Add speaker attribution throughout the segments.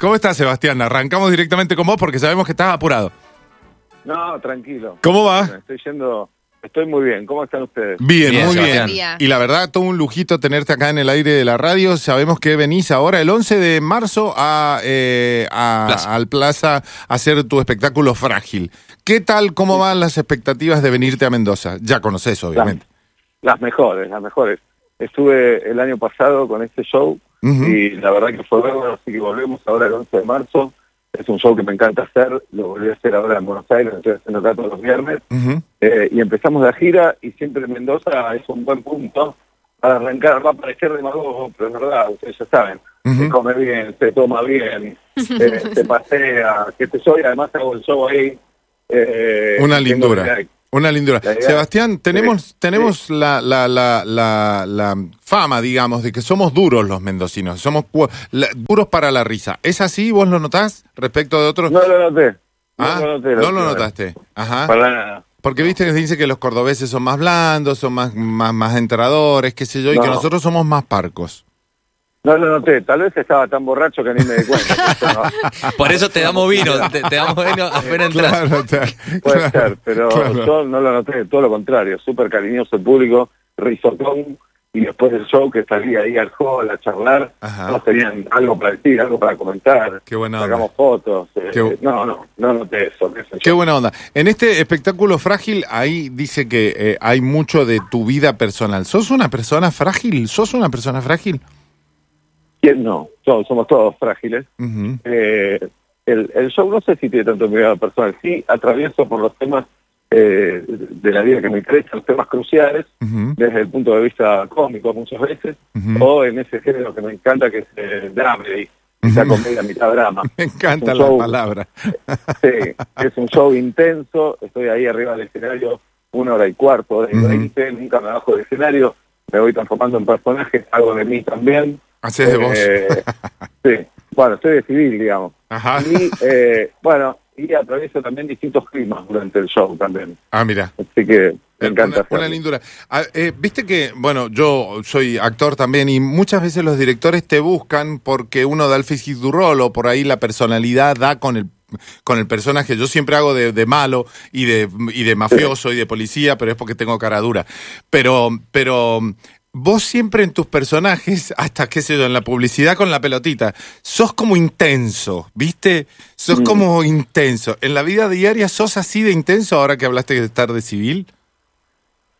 Speaker 1: ¿Cómo estás, Sebastián? Arrancamos directamente con vos porque sabemos que estás apurado.
Speaker 2: No, tranquilo.
Speaker 1: ¿Cómo va?
Speaker 2: Estoy yendo, estoy muy bien. ¿Cómo están ustedes?
Speaker 1: Bien,
Speaker 3: Bien,
Speaker 1: muy
Speaker 3: Sebastián.
Speaker 1: bien. Y la verdad, todo un lujito tenerte acá en el aire de la radio. Sabemos que venís ahora el 11 de marzo a, eh, a-
Speaker 3: Plaza.
Speaker 1: al Plaza a hacer tu espectáculo Frágil. ¿Qué tal, cómo van las expectativas de venirte a Mendoza? Ya conoces, obviamente.
Speaker 2: Las mejores, las mejores. Estuve el año pasado con este show Y la verdad que fue bueno, así que volvemos ahora el 11 de marzo. Es un show que me encanta hacer, lo volví a hacer ahora en Buenos Aires, lo estoy haciendo acá todos los viernes. Eh, y empezamos la gira y siempre Mendoza es un buen punto para arrancar. Va a parecer demagogo, pero es verdad, ustedes ya saben. Se come bien, se toma bien, eh, se pasea, qué sé yo, y además hago el show ahí. eh,
Speaker 1: Una
Speaker 2: tengo
Speaker 1: lindura. Una lindura. Sebastián, tenemos,
Speaker 2: Sí,
Speaker 1: tenemos La, la, la, la, la fama, digamos, de que somos duros los mendocinos. Somos duros para la risa. ¿Es así? ¿Vos lo notás respecto de otros?
Speaker 2: No lo noté. No
Speaker 1: ah,
Speaker 2: lo noté.
Speaker 1: no notaste. Ajá.
Speaker 2: Para nada.
Speaker 1: Porque viste que se dice que los cordobeses son más blandos, son más, más, más entradores, qué sé yo, y que
Speaker 2: No.
Speaker 1: nosotros somos más parcos.
Speaker 2: No lo noté. Tal vez estaba tan borracho que ni me di cuenta. Eso no-
Speaker 3: Por eso te damos vino, te, te damos vino apenas entras.
Speaker 1: Claro,
Speaker 2: Puede
Speaker 1: claro,
Speaker 2: ser, pero
Speaker 1: claro.
Speaker 2: yo no lo noté. Todo lo contrario. Súper cariñoso el público, risotón. Y después del show que salí ahí al hall a charlar,
Speaker 1: Ajá.
Speaker 2: todos tenían algo para decir, algo para comentar.
Speaker 1: Qué buena onda.
Speaker 2: Sacamos fotos. eh,
Speaker 1: Qué
Speaker 2: no, no, no noté eso. qué sé yo.
Speaker 1: Qué buena onda. En este espectáculo frágil, ahí dice que eh, hay mucho de tu vida personal. ¿Sos una persona frágil? ¿Sos una persona frágil?
Speaker 2: ¿Quién no? Todos, somos todos frágiles. Eh, el, el show no sé si tiene tanto vida personal, sí atravieso por los temas eh, de la vida que me interesan, los temas cruciales, desde el punto de vista cómico muchas veces, o en ese género que me encanta que es el dramedy, esa comedia mitad drama.
Speaker 1: Me encanta la
Speaker 2: show-
Speaker 1: palabra.
Speaker 2: Sí, es un show intenso, estoy ahí arriba del escenario una hora y cuarto,
Speaker 1: Ujú.
Speaker 2: veinte, nunca me bajo del escenario, me voy transformando en personajes, algo de mí también.
Speaker 1: Haces de vos.
Speaker 2: Eh, sí, bueno, estoy de civil, digamos.
Speaker 1: Ajá.
Speaker 2: Y eh, bueno, y atravieso también distintos climas durante el show también.
Speaker 1: Ah, mira.
Speaker 2: Así que me
Speaker 1: Eh,
Speaker 2: encanta
Speaker 1: Una, una lindura. Ah, eh, Viste que, bueno, yo soy actor también y muchas veces los directores te buscan porque uno da el physique du rol o por ahí la personalidad da con el con el personaje. Yo siempre hago de, de malo y de, y de mafioso y de policía, pero es porque tengo cara dura. Pero, pero vos siempre en tus personajes, hasta qué sé yo, en la publicidad con la pelotita, sos como intenso, ¿viste? Sos
Speaker 2: Mm.
Speaker 1: como intenso. En la vida diaria sos así de intenso ahora que hablaste de estar de civil.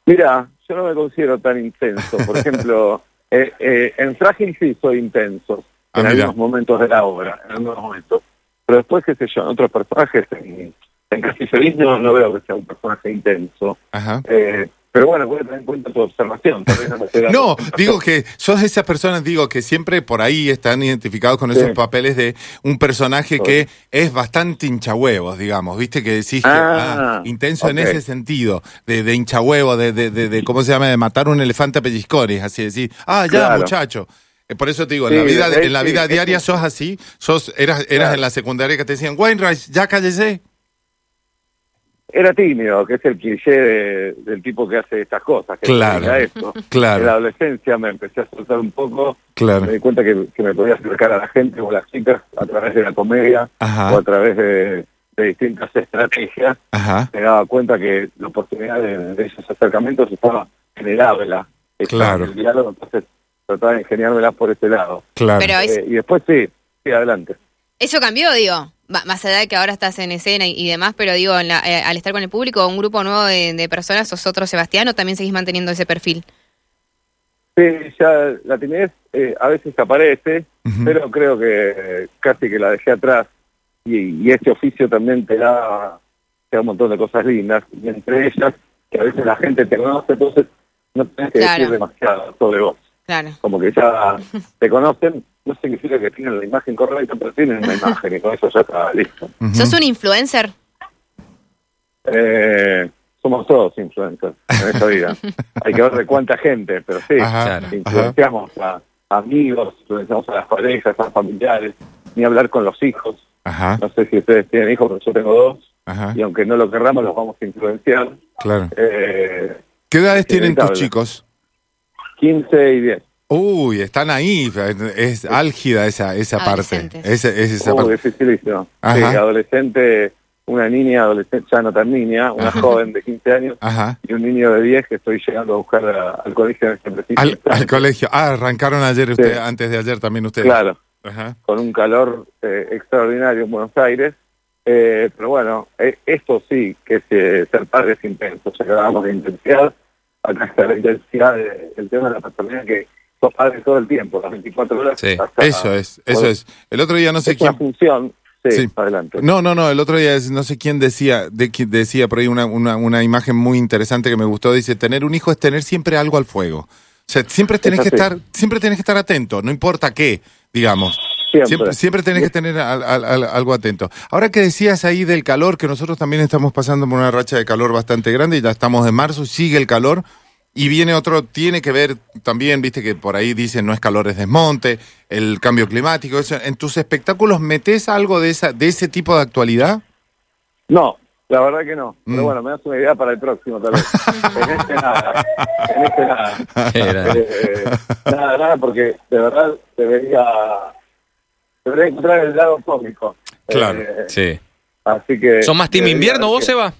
Speaker 2: Mira, yo no me considero tan intenso. Por ejemplo, eh, eh, en Frágil sí soy intenso,
Speaker 1: Ah,
Speaker 2: en algunos momentos de la obra, en algunos momentos. Pero después, qué sé yo, en otros personajes, en, en Casi Feliz no, no veo que sea un personaje intenso.
Speaker 1: Ajá.
Speaker 2: Eh, pero bueno, voy a tener en cuenta tu observación. no,
Speaker 1: digo que sos de esas personas, digo, que siempre por ahí están identificados con esos papeles de un personaje que es bastante hinchahuevos, digamos, viste que decís que
Speaker 2: Ah,
Speaker 1: ah, intenso en ese sentido, de, de hinchahuevo, de, de, de, de, ¿cómo se llama? De matar un elefante a pellizcones, así decir, ah, ya,
Speaker 2: Claro.
Speaker 1: muchacho. Eh, Por eso te digo, en la vida, en la vida diaria sos así, sos, eras, eras
Speaker 2: Claro.
Speaker 1: en la secundaria que te decían, Wainwright, ya cállese.
Speaker 2: Era tímido, que es el cliché de- del tipo que hace estas cosas. Que
Speaker 1: Claro.
Speaker 2: esto.
Speaker 1: Claro.
Speaker 2: En la adolescencia me empecé a soltar un poco,
Speaker 1: Claro.
Speaker 2: me di cuenta que, que me podía acercar a la gente o a las chicas a través de la comedia
Speaker 1: Ajá.
Speaker 2: o a través de, de distintas estrategias.
Speaker 1: Ajá.
Speaker 2: Me daba cuenta que la oportunidad de, de esos acercamientos estaba
Speaker 1: Claro.
Speaker 2: en el diálogo, entonces trataba de ingeniármelas por ese lado.
Speaker 1: Claro.
Speaker 4: Pero es-
Speaker 2: Eh, y después sí, sí, adelante.
Speaker 4: Eso cambió, digo, más allá de que ahora estás en escena y, y demás, pero digo, en la- eh, al estar con el público, un grupo nuevo de, de personas, ¿sos otro Sebastián o también seguís manteniendo ese perfil?
Speaker 2: Sí, ya la timidez eh, a veces aparece, pero creo que eh, casi que la dejé atrás y, y este oficio también te da, te da un montón de cosas lindas, y entre ellas que a veces la gente te conoce, entonces no tenés que
Speaker 4: Claro.
Speaker 2: decir demasiado sobre vos.
Speaker 4: Claro.
Speaker 2: Como que ya te conocen, no significa que tienen la imagen correcta, pero tienen una imagen y con eso ya está listo.
Speaker 4: ¿Sos un influencer?
Speaker 2: Eh, somos todos influencers en esta vida. Hay que ver de cuánta gente, pero sí,
Speaker 1: Ajá,
Speaker 2: influenciamos a amigos, influenciamos a las parejas, a los familiares, ni hablar con los hijos.
Speaker 1: Ajá.
Speaker 2: No sé si ustedes tienen hijos, pero yo tengo dos,
Speaker 1: Ajá.
Speaker 2: y aunque no lo querramos, los vamos a influenciar.
Speaker 1: Claro.
Speaker 2: Eh,
Speaker 1: ¿Qué edades tienen tus chicos?
Speaker 2: 15 y 10.
Speaker 1: Uy, están ahí, es álgida esa, esa parte. Es, es esa parte.
Speaker 2: dificilísimo. Sí, adolescente, una niña, adolescente, ya no tan niña, una
Speaker 1: Ajá.
Speaker 2: joven de 15 años
Speaker 1: Ajá.
Speaker 2: y un niño de 10 que estoy llegando a buscar a- al colegio en este preciso
Speaker 1: Al, colegio. Ah, arrancaron ayer usted,
Speaker 2: Sí.
Speaker 1: antes de ayer también ustedes.
Speaker 2: Claro,
Speaker 1: Ajá.
Speaker 2: con un calor eh, extraordinario en Buenos Aires. Eh, pero bueno, eh, esto sí, que es eh, ser padre es intenso. Ya que hablábamos de intensidad, acá está la intensidad de- del tema de la paternidad que sos padre todo el tiempo, las 24 horas.
Speaker 3: Sí.
Speaker 2: hasta-
Speaker 1: Eso es, eso es. El otro día no sé
Speaker 2: es una
Speaker 1: quién.
Speaker 2: función. Sí,
Speaker 1: Sí.
Speaker 2: adelante.
Speaker 1: No, no, no, el otro día no sé quién decía, de, decía por ahí una, una, una imagen muy interesante que me gustó, dice, tener un hijo es tener siempre algo al fuego. O sea, siempre tenés que estar, siempre tenés que estar atento, no importa qué, digamos.
Speaker 2: Siempre.
Speaker 1: Siempre, siempre tenés que tener al- al- al- algo atento. Ahora que decías ahí del calor, que nosotros también estamos pasando por una racha de calor bastante grande y ya estamos en marzo, sigue el calor y viene otro, tiene que ver también, viste que por ahí dicen no es calor, es desmonte, el cambio climático, eso. ¿En tus espectáculos metes algo de esa, de ese tipo de actualidad?
Speaker 2: No, la verdad que no.
Speaker 1: Mm.
Speaker 2: Pero bueno, me das una idea para el próximo, tal vez. en este nada. En este nada.
Speaker 3: Era.
Speaker 2: Eh, nada, nada, porque de verdad debería, debería encontrar el lado cómico.
Speaker 1: Claro,
Speaker 2: Eh,
Speaker 3: Sí.
Speaker 2: Así que.
Speaker 3: ¿Son más team invierno vos,
Speaker 2: que-
Speaker 3: Seba?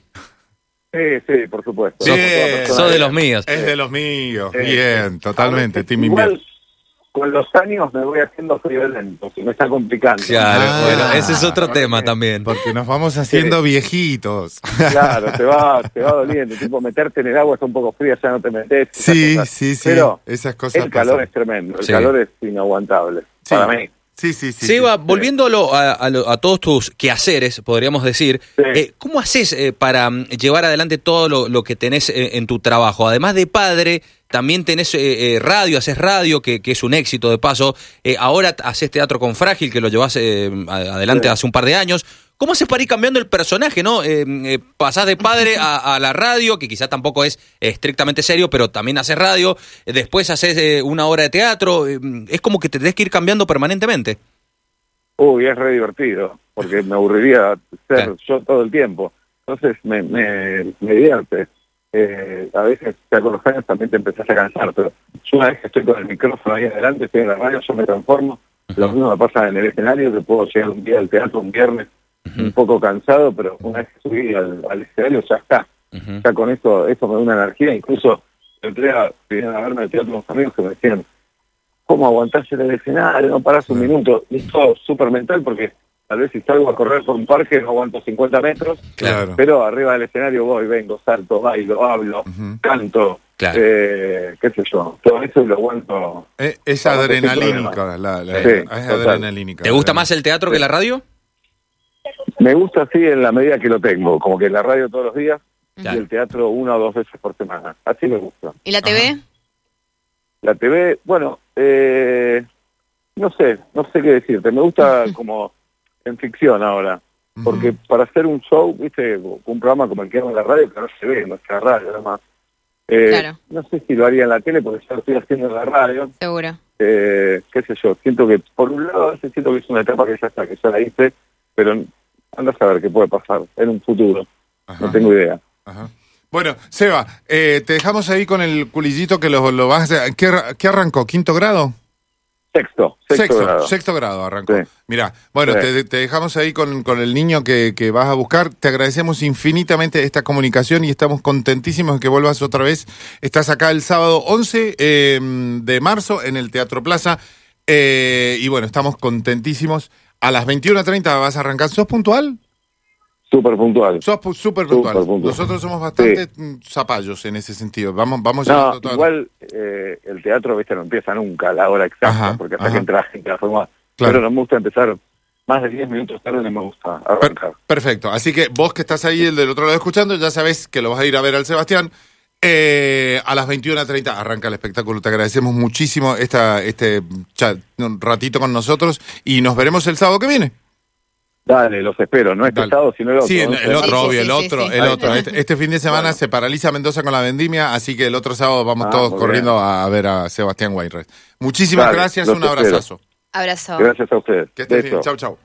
Speaker 2: Sí, sí, por supuesto.
Speaker 1: Sí,
Speaker 2: persona
Speaker 3: Sos de los míos.
Speaker 1: Es de los míos,
Speaker 2: Sí.
Speaker 1: bien, totalmente,
Speaker 2: ver,
Speaker 1: Team
Speaker 2: igual,
Speaker 1: Invierno.
Speaker 2: con los años me voy haciendo friolento, se me está complicando.
Speaker 3: Claro,
Speaker 1: Ah.
Speaker 3: bueno, ese es otro tema también.
Speaker 1: Porque nos vamos haciendo viejitos.
Speaker 2: Claro, te va, te va doliendo. Tipo, meterte en el agua está un poco fría, ya no te metes.
Speaker 1: Sí, sí, sí.
Speaker 2: Pero
Speaker 1: esas cosas
Speaker 2: el calor es tremendo, el
Speaker 3: Sí.
Speaker 2: calor es inaguantable.
Speaker 1: Sí.
Speaker 2: Para mí.
Speaker 1: Sí, sí, sí.
Speaker 3: Seba,
Speaker 1: sí.
Speaker 3: volviéndolo a, a todos tus quehaceres, podríamos decir,
Speaker 2: Sí.
Speaker 3: eh, ¿cómo haces eh, para mm, llevar adelante todo lo, lo que tenés eh, en tu trabajo? Además de padre, también tenés eh, radio, haces radio, que, que es un éxito de paso. Ahora haces teatro con Frágil, que lo llevas eh, adelante hace un par de años. ¿Cómo haces para ir cambiando el personaje, no? Eh, eh, pasás de padre a, a la radio, que quizá tampoco es estrictamente serio, pero también haces radio. Eh, después haces eh, una obra de teatro. es como que te tenés que ir cambiando permanentemente.
Speaker 2: Uy, es re divertido, porque me aburriría ser
Speaker 3: Claro.
Speaker 2: yo todo el tiempo. Entonces me, me, me divierte. Eh, a veces ya con los años también te empezás a cansar, pero yo una vez que estoy con el micrófono ahí adelante, estoy en la radio, yo me transformo. Lo mismo me pasa en el escenario, que puedo llegar un día al teatro, un viernes, un poco cansado, pero una vez que subí al, al escenario ya está. Ya con eso, eso me da una energía. Incluso entré a, vinieron a verme al teatro unos amigos que me decían, ¿cómo aguantás en el escenario? No parás un minuto. Y es todo súper mental porque tal vez si salgo a correr por un parque no aguanto 50 metros,
Speaker 1: Claro.
Speaker 2: pero arriba del escenario voy, vengo, salto, bailo, hablo, canto,
Speaker 3: Claro.
Speaker 2: eh, qué sé yo. Todo eso lo aguanto.
Speaker 1: Eh, es
Speaker 2: tener
Speaker 1: adrenalínica. La, la-
Speaker 2: Sí,
Speaker 1: es
Speaker 2: total.
Speaker 1: adrenalínica.
Speaker 3: ¿Te gusta más el teatro que la radio?
Speaker 2: Me gusta así en la medida que lo tengo, como que en la radio todos los días
Speaker 3: Claro.
Speaker 2: y el teatro una o dos veces por semana. Así me gusta.
Speaker 4: ¿Y la TV?
Speaker 2: La TV, bueno, eh, no sé, no sé qué decirte. Me gusta como en ficción ahora. Porque para hacer un show, viste, un programa como el que hago en la radio, que no se ve, no es la radio, además. Eh,
Speaker 4: Claro.
Speaker 2: No sé si lo haría en la tele, porque ya lo estoy haciendo en la radio.
Speaker 4: Seguro.
Speaker 2: Eh, qué sé yo, siento que, por un lado, siento que es una etapa que ya está, que ya la hice, pero anda a saber qué puede pasar en un futuro.
Speaker 1: Ajá.
Speaker 2: No tengo idea.
Speaker 1: Ajá. Bueno, Seba, eh, te dejamos ahí con el culillito que lo, lo vas a hacer. ¿Qué, qué arrancó? ¿Quinto grado?
Speaker 2: Sexto, sexto, grado.
Speaker 1: sexto grado arrancó.
Speaker 2: Sí.
Speaker 1: Mira, bueno,
Speaker 2: Sí.
Speaker 1: te, te dejamos ahí con, con el niño que, que vas a buscar. Te agradecemos infinitamente esta comunicación y estamos contentísimos de que vuelvas otra vez. Estás acá el sábado 11 eh, de marzo en el Teatro Plaza. Eh, y bueno, estamos contentísimos. A las 21.30 vas a arrancar. ¿Sos puntual?
Speaker 2: Súper puntual.
Speaker 1: Sos pu- súper puntual.
Speaker 2: Puntual.
Speaker 1: Nosotros somos bastante mm, zapallos en ese sentido. Vamos, vamos
Speaker 2: No,
Speaker 1: todo-
Speaker 2: igual eh, el teatro, viste, no empieza nunca a la hora exacta,
Speaker 1: Ajá,
Speaker 2: porque hasta
Speaker 1: ajá.
Speaker 2: que entra la gente a la forma.
Speaker 1: Claro.
Speaker 2: Pero no me gusta empezar más de 10 minutos tarde, no me gusta
Speaker 1: Per-
Speaker 2: arrancar.
Speaker 1: perfecto. Así que vos que estás ahí, el del otro lado escuchando, ya sabés que lo vas a ir a ver al Sebastián. Eh, a las 21.30 arranca el espectáculo. Te agradecemos muchísimo esta, este chat, un ratito con nosotros y nos veremos el sábado que viene.
Speaker 2: Dale, los espero, no este
Speaker 1: Dale.
Speaker 2: sábado, sino el otro.
Speaker 1: Sí, el otro,
Speaker 4: Sí,
Speaker 1: obvio,
Speaker 4: sí,
Speaker 1: el
Speaker 4: sí,
Speaker 1: otro,
Speaker 4: sí.
Speaker 1: el otro. Este, este fin de semana
Speaker 2: Bueno.
Speaker 1: se paraliza Mendoza con la vendimia, así que el otro sábado vamos
Speaker 2: Ah,
Speaker 1: todos corriendo
Speaker 2: bien.
Speaker 1: a ver a Sebastián Weinreich. Muchísimas
Speaker 2: Dale,
Speaker 1: gracias, un
Speaker 2: espero.
Speaker 1: abrazazo.
Speaker 4: Abrazo.
Speaker 2: Gracias a ustedes.
Speaker 1: Que estés bien. Chau, chau.